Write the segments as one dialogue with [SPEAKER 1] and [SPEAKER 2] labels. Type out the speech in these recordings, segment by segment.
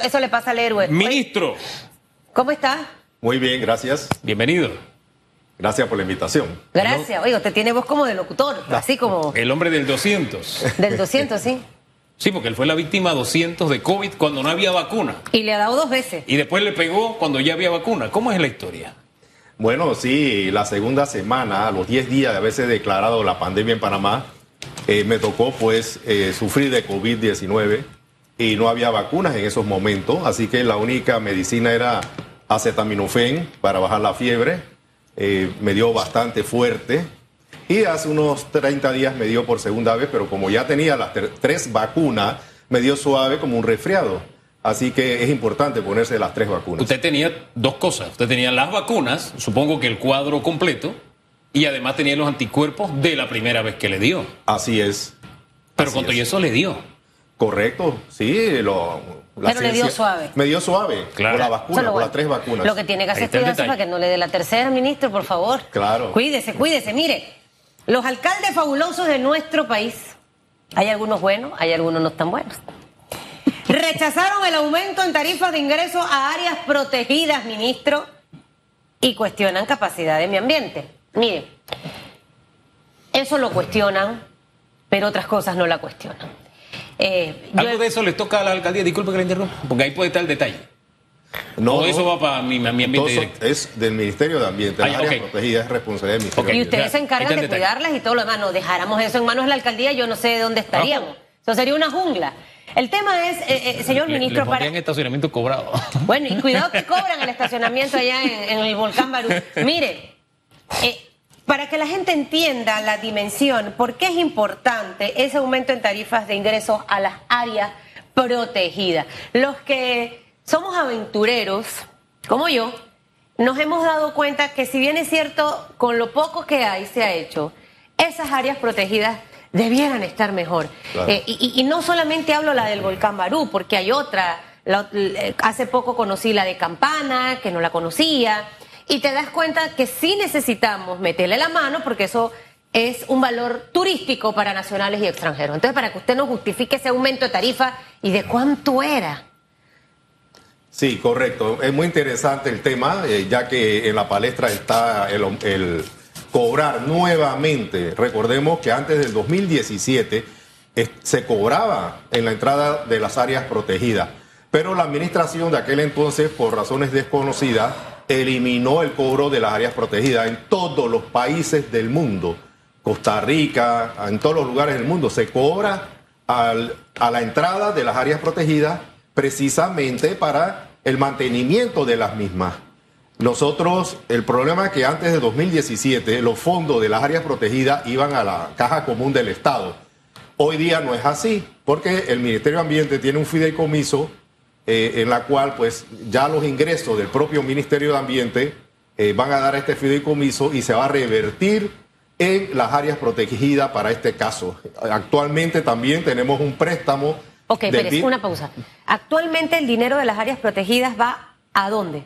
[SPEAKER 1] Eso le pasa al héroe.
[SPEAKER 2] Ministro.
[SPEAKER 1] ¿Cómo está?
[SPEAKER 3] Muy bien, gracias.
[SPEAKER 2] Bienvenido.
[SPEAKER 3] Gracias por la invitación.
[SPEAKER 1] Gracias. Oye, usted tiene voz como de locutor, así como
[SPEAKER 2] El hombre del 200.
[SPEAKER 1] del 200, sí.
[SPEAKER 2] Sí, porque él fue la víctima 200 de COVID cuando no había vacuna.
[SPEAKER 1] Y le ha dado dos veces.
[SPEAKER 2] Y después le pegó cuando ya había vacuna. ¿Cómo es la historia?
[SPEAKER 3] Bueno, sí, la segunda semana, a los 10 días de haberse declarado la pandemia en Panamá, eh, me tocó pues eh, sufrir de COVID-19 y no había vacunas en esos momentos, así que la única medicina era acetaminofén para bajar la fiebre. Eh, me dio bastante fuerte y hace unos 30 días me dio por segunda vez, pero como ya tenía las tres vacunas, me dio suave como un resfriado. Así que es importante ponerse las tres vacunas.
[SPEAKER 2] Usted tenía dos cosas. Usted tenía las vacunas, supongo que el cuadro completo, y además tenía los anticuerpos de la primera vez que le dio.
[SPEAKER 3] Así es.
[SPEAKER 2] Pero
[SPEAKER 3] Así
[SPEAKER 2] con todo
[SPEAKER 3] es.
[SPEAKER 2] y eso le dio.
[SPEAKER 3] Correcto, sí. Lo, la
[SPEAKER 1] Pero le dio suave.
[SPEAKER 3] Me dio suave.
[SPEAKER 2] Claro.
[SPEAKER 3] Por la vacuna, por
[SPEAKER 1] bueno.
[SPEAKER 3] las tres vacunas.
[SPEAKER 1] Lo que tiene que hacer cuidarse para que no le dé la tercera, ministro, por favor.
[SPEAKER 3] Claro.
[SPEAKER 1] Cuídese, cuídese. Mire, los alcaldes fabulosos de nuestro país, hay algunos buenos, hay algunos no tan buenos. Rechazaron el aumento en tarifas de ingreso a áreas protegidas, ministro, y cuestionan capacidad de mi ambiente. Mire, eso lo cuestionan, pero otras cosas no la cuestionan. Eh, yo-
[SPEAKER 2] Algo de eso le toca a la alcaldía, disculpe que la interrumpa, porque ahí puede estar el detalle.
[SPEAKER 3] No,
[SPEAKER 2] Todo eso
[SPEAKER 3] no.
[SPEAKER 2] va para mi, mi ambiente
[SPEAKER 3] Todo eso
[SPEAKER 2] directo.
[SPEAKER 3] es del Ministerio de Ambiente.
[SPEAKER 2] Ah,
[SPEAKER 3] Las
[SPEAKER 2] ya,
[SPEAKER 3] áreas
[SPEAKER 2] ok.
[SPEAKER 3] protegidas es responsabilidad del Ministerio
[SPEAKER 2] Ok.
[SPEAKER 3] de
[SPEAKER 1] Y ustedes se encargan de cuidarlas y todo lo demás. No dejáramos eso en manos de la alcaldía, yo no sé de dónde estaríamos. Eso sería una jungla. El tema es, eh, eh, señor
[SPEAKER 2] Le-
[SPEAKER 1] ministro,
[SPEAKER 2] le
[SPEAKER 1] para...
[SPEAKER 2] estacionamiento cobrado.
[SPEAKER 1] Bueno, y cuidado que cobran el estacionamiento allá en, en el volcán Barú. Mire, eh, para que la gente entienda la dimensión, ¿por qué es importante ese aumento en tarifas de ingresos a las áreas protegidas? Los que somos aventureros, como yo, nos hemos dado cuenta que si bien es cierto, con lo poco que hay se ha hecho, esas áreas protegidas debieran estar mejor.
[SPEAKER 3] Claro.
[SPEAKER 1] Eh, y, no solamente hablo la del volcán Barú, porque hay otra. La- eh, hace poco conocí la de Campana, que no la conocía, y te das cuenta que sí necesitamos meterle la mano, porque eso es un valor turístico para nacionales y extranjeros. Entonces, para que usted nos justifique ese aumento de tarifa y de cuánto era.
[SPEAKER 3] Sí, correcto. Es muy interesante el tema, eh, ya que en la palestra está el, cobrar nuevamente. Recordemos que antes del 2017 eh, se cobraba en la entrada de las áreas protegidas, pero la administración de aquel entonces, por razones desconocidas, eliminó el cobro de las áreas protegidas en todos los países del mundo. Costa Rica, en todos los lugares del mundo, se cobra a la entrada de las áreas protegidas precisamente para el mantenimiento de las mismas. Nosotros, el problema es que antes de 2017 los fondos de las áreas protegidas iban a la caja común del Estado. Hoy día no es así, porque el Ministerio de Ambiente tiene un fideicomiso eh, en la cual pues ya los ingresos del propio Ministerio de Ambiente eh, van a dar a este fideicomiso y se va a revertir en las áreas protegidas para este caso. Actualmente también tenemos un préstamo.
[SPEAKER 1] Ok, Pérez, una pausa. Actualmente el dinero de las áreas protegidas va a dónde?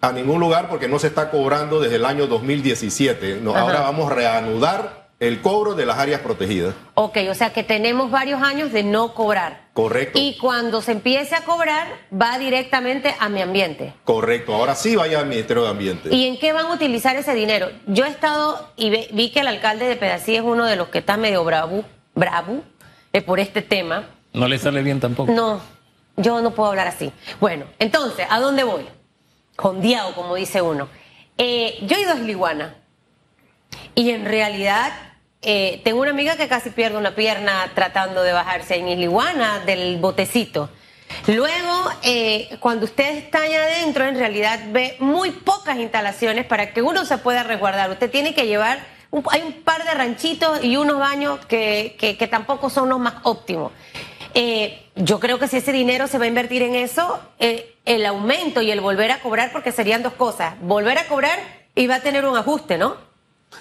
[SPEAKER 3] A ningún lugar porque no se está cobrando desde el año 2017. No, ahora vamos a reanudar el cobro de las áreas protegidas.
[SPEAKER 1] Ok, o sea que tenemos varios años de no cobrar.
[SPEAKER 3] Correcto.
[SPEAKER 1] Y cuando se empiece a cobrar, va directamente a mi ambiente.
[SPEAKER 3] Correcto. Ahora sí vaya al Ministerio de Ambiente.
[SPEAKER 1] ¿Y en qué van a utilizar ese dinero? Yo he estado y ve- vi que el alcalde de Pedací es uno de los que está medio bravo, bravo eh, por este tema.
[SPEAKER 2] No le sale bien tampoco.
[SPEAKER 1] No, yo no puedo hablar así. Bueno, entonces, ¿a dónde voy? Jondeado, como dice uno. Eh, yo he ido a Sliguana y en realidad eh, tengo una amiga que casi pierde una pierna tratando de bajarse en Sliguana del botecito. Luego, eh, cuando usted está allá adentro, en realidad ve muy pocas instalaciones para que uno se pueda resguardar. Usted tiene que llevar, un- hay un par de ranchitos y unos baños que, que- que tampoco son los más óptimos. Eh, yo creo que si ese dinero se va a invertir en eso, eh, el aumento y el volver a cobrar, porque serían dos cosas, volver a cobrar y va a tener un ajuste, ¿no?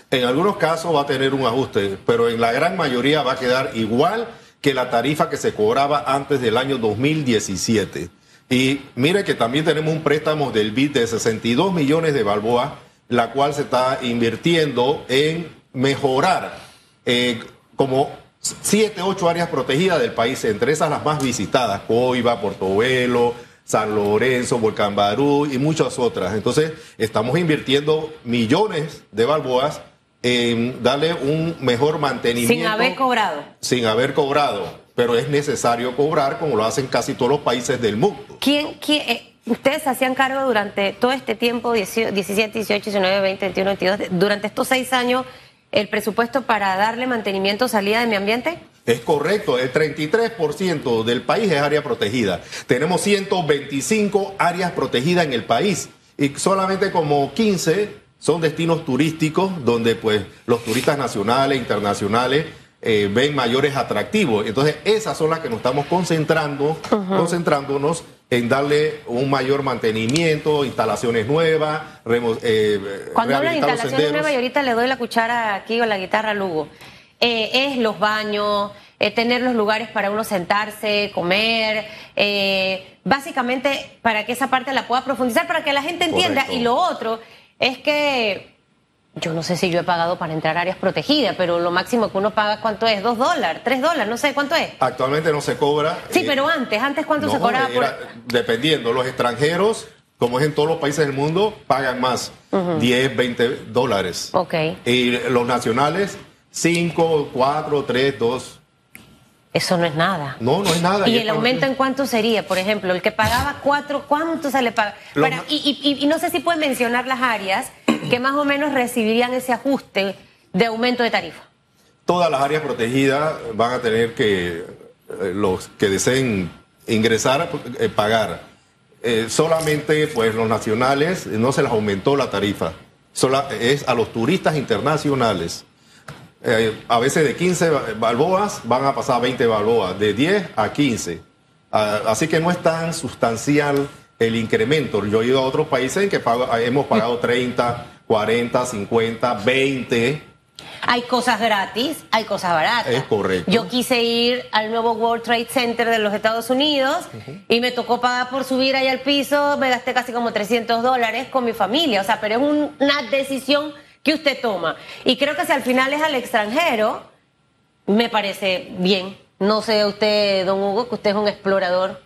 [SPEAKER 3] En algunos casos va a tener un ajuste, pero en la gran mayoría va a quedar igual que la tarifa que se cobraba antes del año 2017. Y mire que también tenemos un préstamo del BID de 62 millones de balboas, la cual se está invirtiendo en mejorar eh, como siete, ocho áreas protegidas del país, entre esas las más visitadas, Coiba, Portobelo, San Lorenzo, Volcán Barú y muchas otras. Entonces, estamos invirtiendo millones de balboas en darle un mejor mantenimiento.
[SPEAKER 1] Sin haber cobrado.
[SPEAKER 3] Sin haber cobrado, pero es necesario cobrar como lo hacen casi todos los países del mundo.
[SPEAKER 1] ¿Quién, quién eh, ustedes se hacían cargo durante todo este tiempo, 17, 18, 19, 20, 21, 22, durante estos seis años, el presupuesto para darle mantenimiento salida de mi ambiente?
[SPEAKER 3] Es correcto, el 33% del país es área protegida. Tenemos 125 áreas protegidas en el país y solamente como 15 son destinos turísticos donde pues los turistas nacionales, internacionales eh, ven mayores atractivos. Entonces esas son las que nos estamos concentrando, concentrándonos en darle un mayor mantenimiento, instalaciones nuevas,
[SPEAKER 1] eh, Cuando hablan de instalaciones nuevas, y ahorita le doy la cuchara aquí o la guitarra a Lugo, eh, es los baños, eh, tener los lugares para uno sentarse, comer, básicamente para que esa parte la pueda profundizar, para que la gente entienda. Y lo otro es que yo no sé si yo he pagado para entrar a áreas protegidas, pero lo máximo que uno paga, ¿cuánto es? ¿Dos dólares? ¿Tres dólares? No sé, ¿cuánto es?
[SPEAKER 3] Actualmente no se cobra.
[SPEAKER 1] Sí, pero antes, ¿antes cuánto se cobraba?
[SPEAKER 3] Dependiendo, los extranjeros, como es en todos los países del mundo, pagan más, 10, 20 dólares.
[SPEAKER 1] Ok.
[SPEAKER 3] Y los nacionales, 5, 4, 3, 2.
[SPEAKER 1] Eso no es nada.
[SPEAKER 3] No, no es nada.
[SPEAKER 1] ¿Y, el aumento en cuánto sería? Por ejemplo, el que pagaba cuatro, ¿cuánto se le paga? y, y, no sé si puedes mencionar las áreas que más o menos recibirían ese ajuste de aumento de tarifa?
[SPEAKER 3] Todas las áreas protegidas van a tener que, eh, los que deseen ingresar, eh, pagar. Eh, solamente pues los nacionales no se les aumentó la tarifa, es a los turistas internacionales. A veces de 15 balboas van a pasar a 20 balboas, de 10 a 15. Ah, así que no es tan sustancial el incremento. Yo he ido a otros países en que hemos pagado 30, 40, 50, 20.
[SPEAKER 1] Hay cosas gratis, hay cosas baratas.
[SPEAKER 3] Es correcto.
[SPEAKER 1] Yo quise ir al nuevo World Trade Center de los Estados Unidos y me tocó pagar por subir ahí al piso, me gasté casi como 300 dólares con mi familia. O sea, pero es una decisión que usted toma. Y creo que si al final es al extranjero, me parece bien. No sé usted, don Hugo, que usted es un explorador.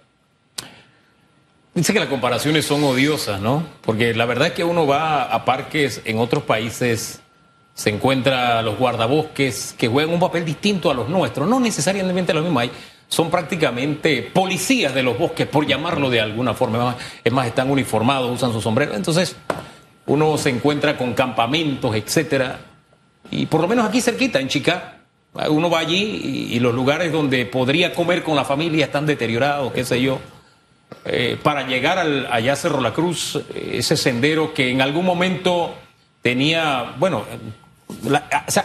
[SPEAKER 2] Dice que las comparaciones son odiosas, ¿no? Porque la verdad es que uno va a parques en otros países, se encuentra los guardabosques que juegan un papel distinto a los nuestros, no necesariamente lo mismo hay, son prácticamente policías de los bosques, por llamarlo de alguna forma. Es más, están uniformados, usan su sombrero. Entonces, uno se encuentra con campamentos, etcétera. Y por lo menos aquí cerquita, en Chica, uno va allí y, los lugares donde podría comer con la familia están deteriorados, qué sé yo. Eh, para llegar al, allá a Cerro La Cruz, eh, ese sendero que en algún momento tenía, bueno,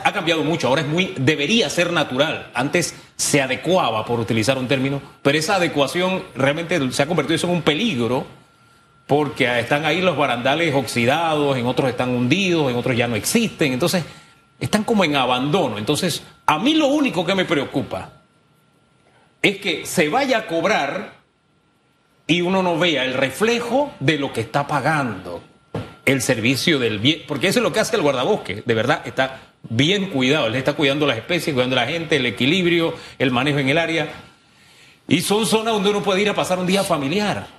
[SPEAKER 2] ha cambiado mucho, ahora es muy, debería ser natural, antes se adecuaba, por utilizar un término, pero esa adecuación realmente se ha convertido en un peligro, porque están ahí los barandales oxidados, en otros están hundidos, en otros ya no existen, entonces están como en abandono. Entonces, a mí lo único que me preocupa es que se vaya a cobrar y uno no vea el reflejo de lo que está pagando el servicio del bien, porque eso es lo que hace el guardabosque, de verdad está bien cuidado, le está cuidando las especies, cuidando a la gente, el equilibrio, el manejo en el área. Y son zonas donde uno puede ir a pasar un día familiar.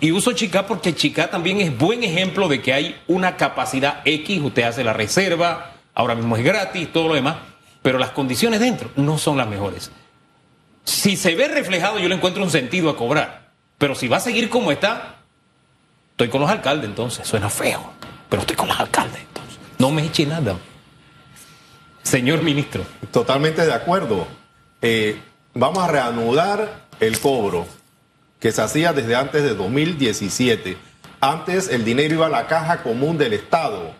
[SPEAKER 2] Y uso Chica porque Chica también es buen ejemplo de que hay una capacidad X, usted hace la reserva, ahora mismo es gratis, todo lo demás, pero las condiciones dentro no son las mejores. Si se ve reflejado, yo le encuentro un sentido a cobrar. Pero si va a seguir como está, estoy con los alcaldes entonces. Suena feo, pero estoy con los alcaldes entonces. No me eche nada. Señor ministro.
[SPEAKER 3] Totalmente de acuerdo. Eh, vamos a reanudar el cobro que se hacía desde antes de 2017. Antes el dinero iba a la caja común del Estado.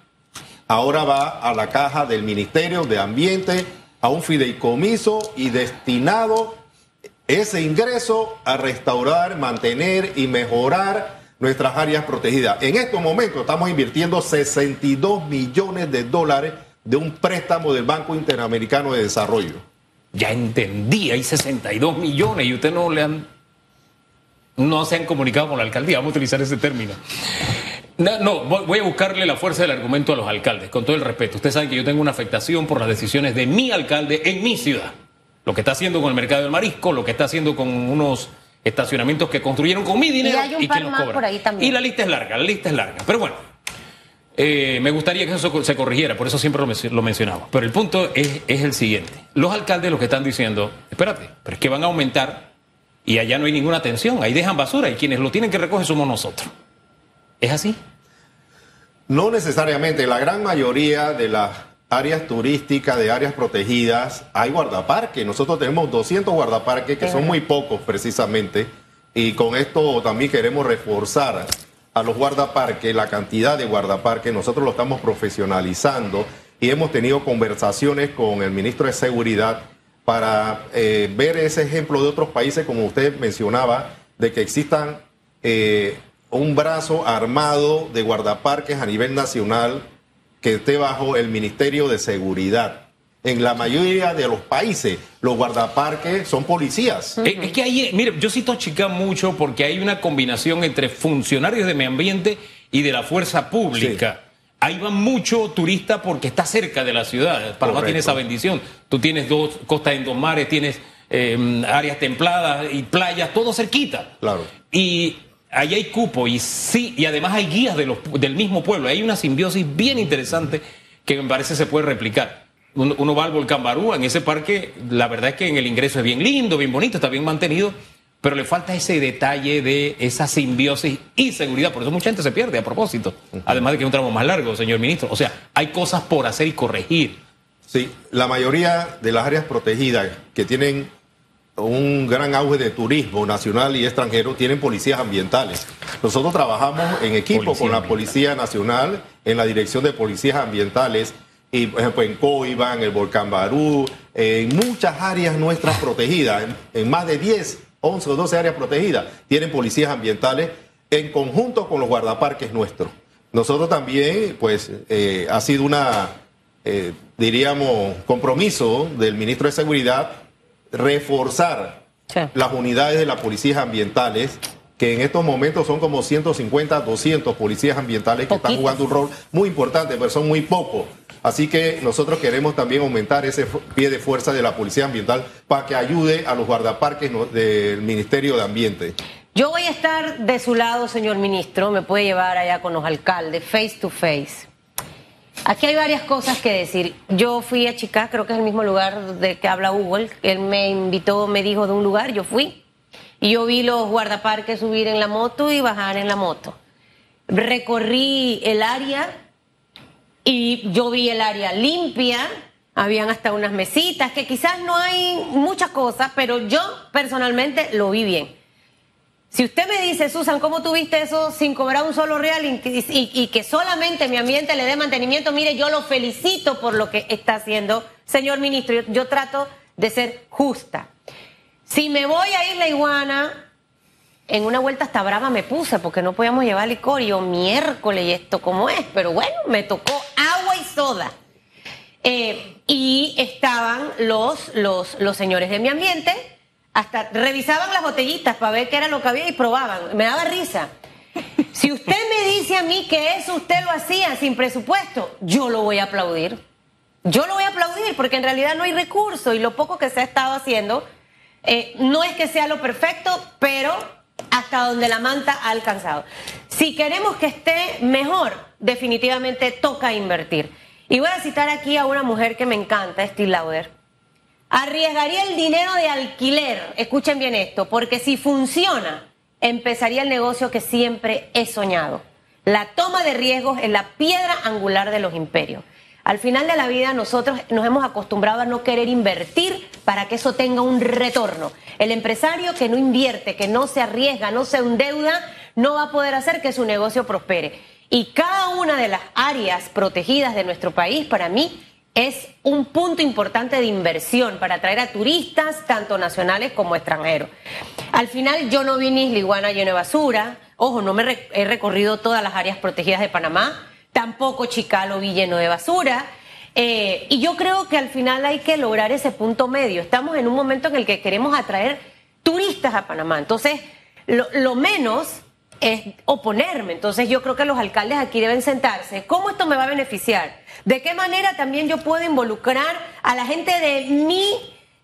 [SPEAKER 3] Ahora va a la caja del Ministerio de Ambiente, a un fideicomiso y destinado ese ingreso a restaurar, mantener y mejorar nuestras áreas protegidas. En estos momentos estamos invirtiendo 62 millones de dólares de un préstamo del Banco Interamericano de Desarrollo.
[SPEAKER 2] Ya entendí, hay 62 millones y usted no le han no se han comunicado con la alcaldía, vamos a utilizar ese término. No, no, voy a buscarle la fuerza del argumento a los alcaldes, con todo el respeto. Usted sabe que yo tengo una afectación por las decisiones de mi alcalde en mi ciudad lo que está haciendo con el mercado del marisco, lo que está haciendo con unos estacionamientos que construyeron con mi dinero
[SPEAKER 1] Y hay un
[SPEAKER 2] y,
[SPEAKER 1] par
[SPEAKER 2] que
[SPEAKER 1] más
[SPEAKER 2] cobran.
[SPEAKER 1] por ahí también.
[SPEAKER 2] Y la lista es larga, la lista es larga. Pero bueno, eh, me gustaría que eso se corrigiera, por eso siempre lo, lo mencionaba. Pero el punto es, es el siguiente. Los alcaldes lo que están diciendo, espérate, pero es que van a aumentar y allá no hay ninguna atención, ahí dejan basura y quienes lo tienen que recoger somos nosotros. ¿Es así?
[SPEAKER 3] No necesariamente, la gran mayoría de las áreas turísticas, de áreas protegidas, hay guardaparques. Nosotros tenemos 200 guardaparques, que son muy pocos precisamente, y con esto también queremos reforzar a los guardaparques, la cantidad de guardaparques, nosotros lo estamos profesionalizando y hemos tenido conversaciones con el ministro de Seguridad para eh, ver ese ejemplo de otros países, como usted mencionaba, de que existan eh, un brazo armado de guardaparques a nivel nacional que esté bajo el Ministerio de Seguridad. En la mayoría de los países, los guardaparques son policías.
[SPEAKER 2] Es, es que ahí, mire, yo cito a Chica mucho porque hay una combinación entre funcionarios de medio ambiente y de la fuerza pública. Ahí van mucho turista porque está cerca de la ciudad. Panamá tiene esa bendición. Tú tienes dos costas en dos mares, tienes eh, áreas templadas y playas, todo cerquita.
[SPEAKER 3] Claro.
[SPEAKER 2] Y ahí hay cupo y sí, y además hay guías de los, del mismo pueblo. Hay una simbiosis bien interesante que me parece se puede replicar. Uno, uno va al volcán Barú, en ese parque, la verdad es que en el ingreso es bien lindo, bien bonito, está bien mantenido, pero le falta ese detalle de esa simbiosis y seguridad. Por eso mucha gente se pierde a propósito. Además de que es un tramo más largo, señor ministro. O sea, hay cosas por hacer y corregir.
[SPEAKER 3] Sí, la mayoría de las áreas protegidas que tienen un gran auge de turismo nacional y extranjero tienen policías ambientales. Nosotros trabajamos en equipo
[SPEAKER 2] Policía
[SPEAKER 3] con la
[SPEAKER 2] ambiental.
[SPEAKER 3] Policía Nacional en la Dirección de Policías Ambientales y por ejemplo en Coiba, en el Volcán Barú, en muchas áreas nuestras protegidas, en, en más de 10, 11 o 12 áreas protegidas, tienen policías ambientales en conjunto con los guardaparques nuestros. Nosotros también, pues, eh, ha sido una, eh, diríamos, compromiso del ministro de Seguridad reforzar
[SPEAKER 1] Sí.
[SPEAKER 3] las unidades de las policías ambientales, que en estos momentos son como 150, 200 policías ambientales que están jugando un rol muy importante, pero son muy pocos. Así que nosotros queremos también aumentar ese pie de fuerza de la policía ambiental para que ayude a los guardaparques del Ministerio de Ambiente.
[SPEAKER 1] Yo voy a estar de su lado, señor ministro, me puede llevar allá con los alcaldes, face to face. Aquí hay varias cosas que decir. Yo fui a Chicago, creo que es el mismo lugar del que habla Hugo. Él me invitó, me dijo de un lugar, yo fui. Y yo vi los guardaparques subir en la moto y bajar en la moto. Recorrí el área y yo vi el área limpia, habían hasta unas mesitas, que quizás no hay muchas cosas, pero yo personalmente lo vi bien. Si usted me dice, Susan, ¿cómo tuviste eso sin cobrar un solo real y, que solamente mi ambiente le dé mantenimiento? Mire, yo lo felicito por lo que está haciendo, señor ministro. Yo, yo trato de ser justa. Si me voy a Isla Iguana, en una vuelta hasta brava me puse porque no podíamos llevar licor. Y yo, miércoles, ¿y esto cómo es? Pero bueno, me tocó agua y soda. Eh, y estaban los, los, los señores de mi ambiente, hasta revisaban las botellitas para ver qué era lo que había y probaban. Me daba risa. Si usted me dice a mí que eso usted lo hacía sin presupuesto, yo lo voy a aplaudir. Yo lo voy a aplaudir porque en realidad no hay recurso y lo poco que se ha estado haciendo eh, no es que sea lo perfecto, pero hasta donde la manta ha alcanzado. Si queremos que esté mejor, definitivamente toca invertir. Y voy a citar aquí a una mujer que me encanta, Steve Lauder. Arriesgaría el dinero de alquiler, escuchen bien esto, porque si funciona, empezaría el negocio que siempre he soñado. La toma de riesgos es la piedra angular de los imperios. Al final de la vida nosotros nos hemos acostumbrado a no querer invertir para que eso tenga un retorno. El empresario que no invierte, que no se arriesga, no se endeuda, no va a poder hacer que su negocio prospere. Y cada una de las áreas protegidas de nuestro país, para mí, es un punto importante de inversión para atraer a turistas, tanto nacionales como extranjeros. Al final yo no vi ni Isla Iguana lleno de basura, ojo, no me he recorrido todas las áreas protegidas de Panamá, tampoco Chicalo lleno de basura. eh, y yo creo que al final hay que lograr ese punto medio. Estamos en un momento en el que queremos atraer turistas a Panamá. Entonces, lo, lo menos es oponerme. Entonces yo creo que los alcaldes aquí deben sentarse. ¿Cómo esto me va a beneficiar? ¿De qué manera también yo puedo involucrar a la gente de mi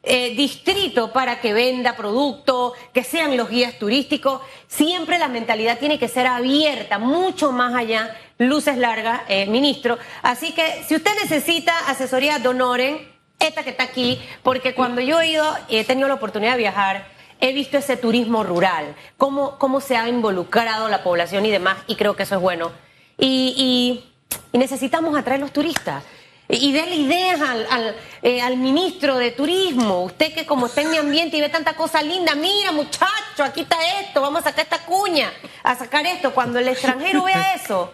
[SPEAKER 1] eh, distrito para que venda producto, que sean los guías turísticos. Siempre la mentalidad tiene que ser abierta, mucho más allá, luces largas, eh, ministro. Así que si usted necesita asesoría, donoren esta que está aquí, porque cuando yo he ido y he tenido la oportunidad de viajar, he visto ese turismo rural, cómo, cómo se ha involucrado la población y demás, y creo que eso es bueno. Y, necesitamos atraer los turistas y déle ideas al, al, eh, al, ministro de Turismo. Usted que como está en mi ambiente y ve tanta cosa linda, mira muchacho, aquí está esto, vamos a sacar esta cuña, a sacar esto. Cuando el extranjero vea eso,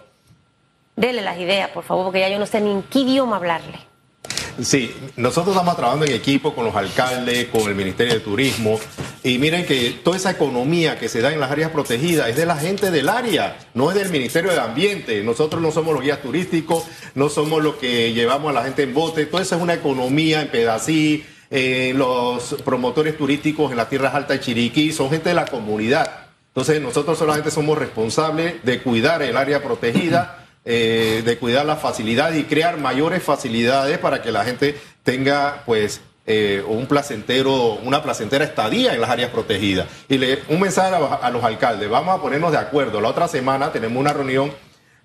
[SPEAKER 1] dele las ideas, por favor, porque ya yo no sé ni en qué idioma hablarle.
[SPEAKER 3] Sí, nosotros estamos trabajando en equipo con los alcaldes, con el Ministerio de Turismo, y miren que toda esa economía que se da en las áreas protegidas es de la gente del área, no es del Ministerio de Ambiente. Nosotros no somos los guías turísticos, no somos los que llevamos a la gente en bote, toda esa es una economía en Pedací, los promotores turísticos en las tierras altas de Chiriquí, son gente de la comunidad. Entonces nosotros solamente somos responsables de cuidar el área protegida eh, de cuidar las facilidades y crear mayores facilidades para que la gente tenga pues eh, un placentero, una placentera estadía en las áreas protegidas. Y le, un mensaje a, a, los alcaldes, vamos a ponernos de acuerdo. La otra semana tenemos una reunión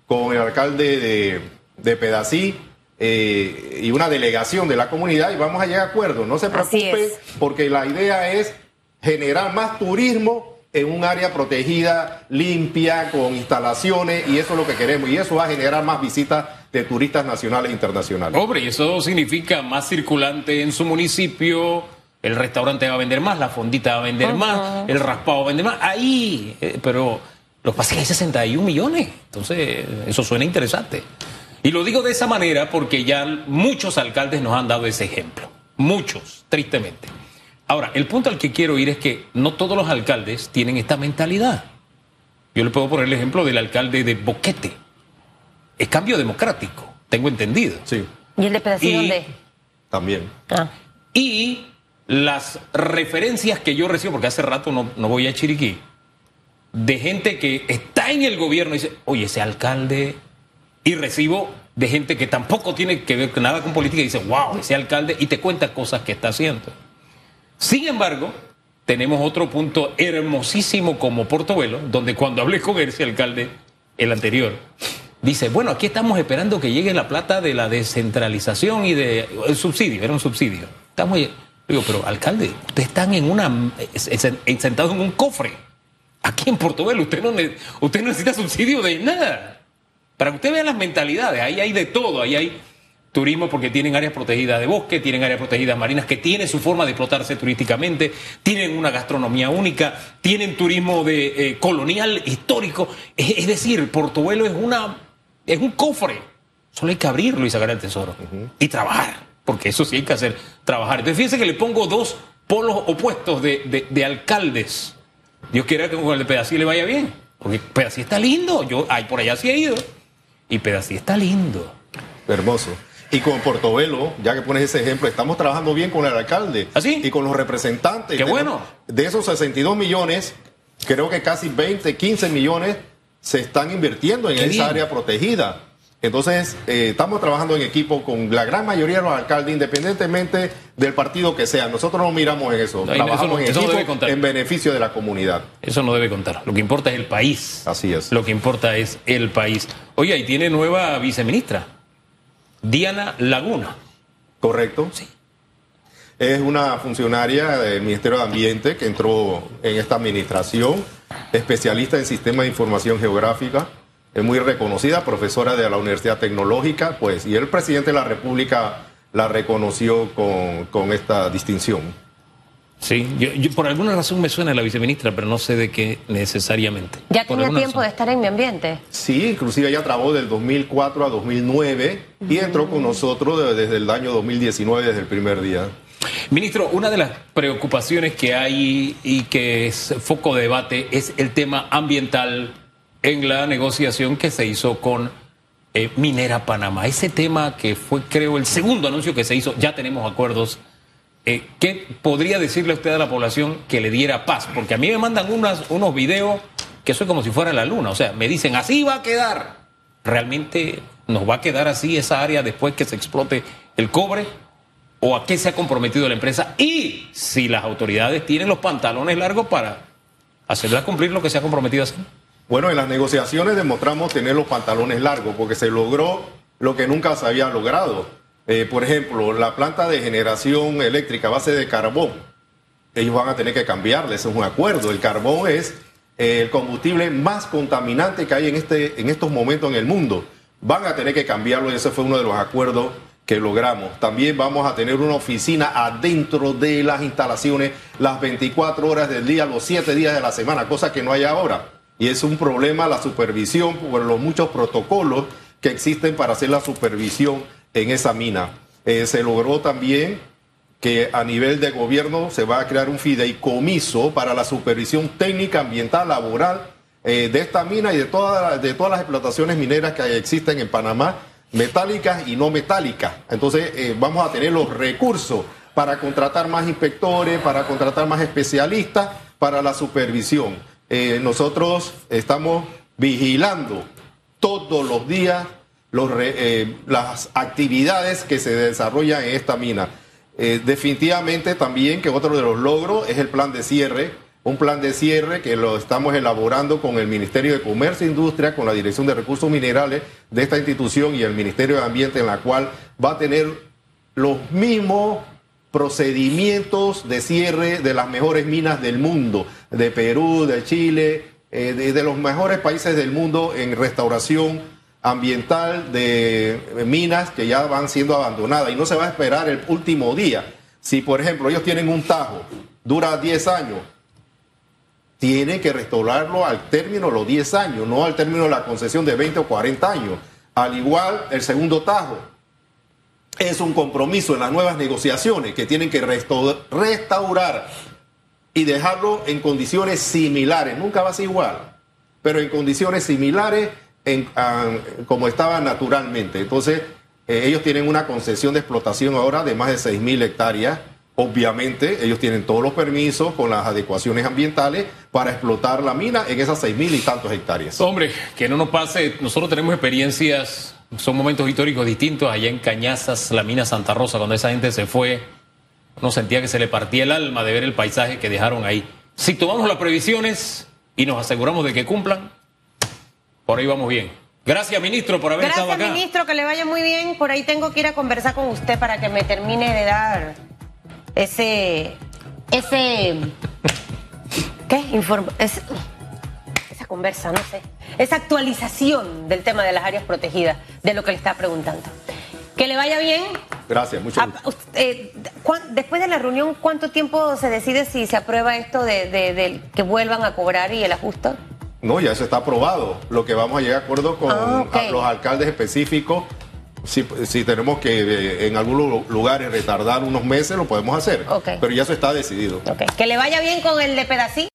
[SPEAKER 3] con el alcalde de, de Pedací eh, y una delegación de la comunidad y vamos a llegar a acuerdo. No se preocupen porque la idea es generar más turismo en un área protegida, limpia, con instalaciones, y eso es lo que queremos. Y eso va a generar más visitas de turistas nacionales e internacionales.
[SPEAKER 2] Hombre, y eso significa más circulante en su municipio, el restaurante va a vender más, la fondita va a vender uh -huh. más, el raspado va a vender más. Ahí, eh, pero los pases hay 61 millones. Entonces, eso suena interesante. Y lo digo de esa manera porque ya muchos alcaldes nos han dado ese ejemplo. Muchos, tristemente. Ahora, el punto al que quiero ir es que no todos los alcaldes tienen esta mentalidad. Yo le puedo poner el ejemplo del alcalde de Boquete. Es cambio democrático, tengo entendido.
[SPEAKER 3] Sí.
[SPEAKER 1] ¿Y el de Pedacito dónde?
[SPEAKER 3] También.
[SPEAKER 1] Ah.
[SPEAKER 2] Y las referencias que yo recibo, porque hace rato no, no voy a Chiriquí, de gente que está en el gobierno y dice, oye, ese alcalde, y recibo de gente que tampoco tiene que ver nada con política y dice, wow, ese alcalde, y te cuenta cosas que está haciendo. Sin embargo, tenemos otro punto hermosísimo como Portobelo, donde cuando hablé con ese alcalde, el anterior, dice, bueno, aquí estamos esperando que llegue la plata de la descentralización y de el subsidio, era un subsidio. Estamos, digo, pero alcalde, ustedes están en una, sentados en un cofre. Aquí en Portobelo usted usted no necesita subsidio de nada. Para que usted vea las mentalidades, ahí hay de todo, ahí hay turismo porque tienen áreas protegidas de bosque, tienen áreas protegidas marinas que tienen su forma de explotarse turísticamente, tienen una gastronomía única, tienen turismo de eh, colonial histórico, es, es, decir, Portobelo es una es un cofre, solo hay que abrirlo y sacar el tesoro uh -huh. y trabajar, porque eso sí hay que hacer, trabajar. Entonces fíjense que le pongo dos polos opuestos de, de, de alcaldes. Dios quiera que con el de Pedací le vaya bien, porque Pedací está lindo, yo ay, por allá sí he ido y Pedací está lindo.
[SPEAKER 3] Hermoso. Y con Portobelo, ya que pones ese ejemplo, estamos trabajando bien con el alcalde
[SPEAKER 2] ¿Así?
[SPEAKER 3] y con los representantes.
[SPEAKER 2] Qué bueno.
[SPEAKER 3] De esos 62 millones, creo que casi 20, 15 millones se están invirtiendo en
[SPEAKER 2] Qué
[SPEAKER 3] esa
[SPEAKER 2] bien.
[SPEAKER 3] área protegida. Entonces, eh, estamos trabajando en equipo con la gran mayoría de los alcaldes, independientemente del partido que sea. Nosotros no miramos en eso.
[SPEAKER 2] No,
[SPEAKER 3] Trabajamos en
[SPEAKER 2] eso
[SPEAKER 3] equipo en beneficio de la comunidad.
[SPEAKER 2] Eso no debe contar. Lo que importa es el país.
[SPEAKER 3] Así es.
[SPEAKER 2] Lo que importa es el país. Oye, y tiene nueva viceministra, Diana Laguna.
[SPEAKER 3] ¿Correcto?
[SPEAKER 2] Sí.
[SPEAKER 3] Es una funcionaria del Ministerio de Ambiente que entró en esta administración, especialista en sistemas de información geográfica, es muy reconocida, profesora de la Universidad Tecnológica, pues, y el presidente de la República la reconoció con, con esta distinción.
[SPEAKER 2] Sí, yo, yo por alguna razón me suena la viceministra, pero no sé de qué necesariamente.
[SPEAKER 1] Ya
[SPEAKER 2] Por
[SPEAKER 1] tenía tiempo de estar en mi ambiente.
[SPEAKER 3] Sí, inclusive ella trabajó del 2004 a 2009 y entró con nosotros de- desde el año 2019, desde el primer día.
[SPEAKER 2] Ministro, una de las preocupaciones que hay y que es foco de debate es el tema ambiental en la negociación que se hizo con eh, Minera Panamá. Ese tema que fue, creo, el segundo anuncio que se hizo, ya tenemos acuerdos. Eh, ¿Qué podría decirle usted a la población que le diera paz? Porque a mí me mandan unas, unos videos que soy como si fuera la luna. O sea, me dicen, así va a quedar. ¿Realmente nos va a quedar así esa área después que se explote el cobre? o a qué se ha comprometido la empresa y si las autoridades tienen los pantalones largos para hacerla cumplir lo que se ha comprometido a.
[SPEAKER 3] Bueno, en las negociaciones demostramos tener los pantalones largos porque se logró lo que nunca se había logrado. Eh, por ejemplo, la planta de generación eléctrica a base de carbón, ellos van a tener que cambiarle, ese es un acuerdo. El carbón es eh, el combustible más contaminante que hay en, este, en estos momentos en el mundo. Van a tener que cambiarlo y ese fue uno de los acuerdos que logramos. También vamos a tener una oficina adentro de las instalaciones las 24 horas del día, los 7 días de la semana, cosa que no hay ahora. Y es un problema la supervisión por los muchos protocolos que existen para hacer la supervisión en esa mina. Eh, se logró también que a nivel de gobierno se va a crear un fideicomiso para la supervisión técnica, ambiental, laboral eh, de esta mina y de, de todas las explotaciones mineras que existen en Panamá, metálicas y no metálicas. Entonces eh, vamos a tener los recursos para contratar más inspectores, para contratar más especialistas para la supervisión. Nosotros estamos vigilando todos los días las actividades que se desarrollan en esta mina. definitivamente también que otro de los logros es el plan de cierre un plan de cierre que lo estamos elaborando con el Ministerio de Comercio e Industria, con la Dirección de Recursos Minerales de esta institución y el Ministerio de Ambiente, en la cual va a tener los mismos procedimientos de cierre de las mejores minas del mundo, de Perú, de Chile, eh, de, los mejores países del mundo en restauración ambiental de minas que ya van siendo abandonadas y no se va a esperar el último día. Si, por ejemplo, ellos tienen un tajo, dura 10 años, tiene que restaurarlo al término de los 10 años, no al término de la concesión de 20 o 40 años. Al igual, el segundo tajo es un compromiso en las nuevas negociaciones que tienen que restaurar y dejarlo en condiciones similares. Nunca va a ser igual, pero en condiciones similares como estaba naturalmente. Entonces, eh, ellos tienen una concesión de explotación ahora de más de 6.000 hectáreas Obviamente, ellos tienen todos los permisos con las adecuaciones ambientales para explotar la mina en esas seis mil y tantos hectáreas.
[SPEAKER 2] Hombre, que no nos pase, nosotros tenemos experiencias, son momentos históricos distintos allá en Cañazas, la mina Santa Rosa, cuando esa gente se fue, uno sentía que se le partía el alma de ver el paisaje que dejaron ahí. Si tomamos las previsiones y nos aseguramos de que cumplan, por ahí vamos bien. Gracias, ministro, por haber estado acá.
[SPEAKER 1] Gracias, ministro, que le vaya muy bien. Por ahí tengo que ir a conversar con usted para que me termine de dar ese, ese, ¿qué? Informa, esa conversa, no sé, esa actualización del tema de las áreas protegidas, de lo que le está preguntando. Que le vaya bien.
[SPEAKER 3] Gracias, mucho
[SPEAKER 1] ah, eh, después de la reunión, ¿cuánto tiempo se decide si se aprueba esto de, que vuelvan a cobrar y el ajuste?
[SPEAKER 3] No, ya eso está aprobado. Lo que vamos a llegar a acuerdo con ah, los alcaldes específicos si, tenemos que eh, en algunos lugares retardar unos meses, lo podemos hacer. Pero ya eso está decidido.
[SPEAKER 1] Que le vaya bien con el de pedacito.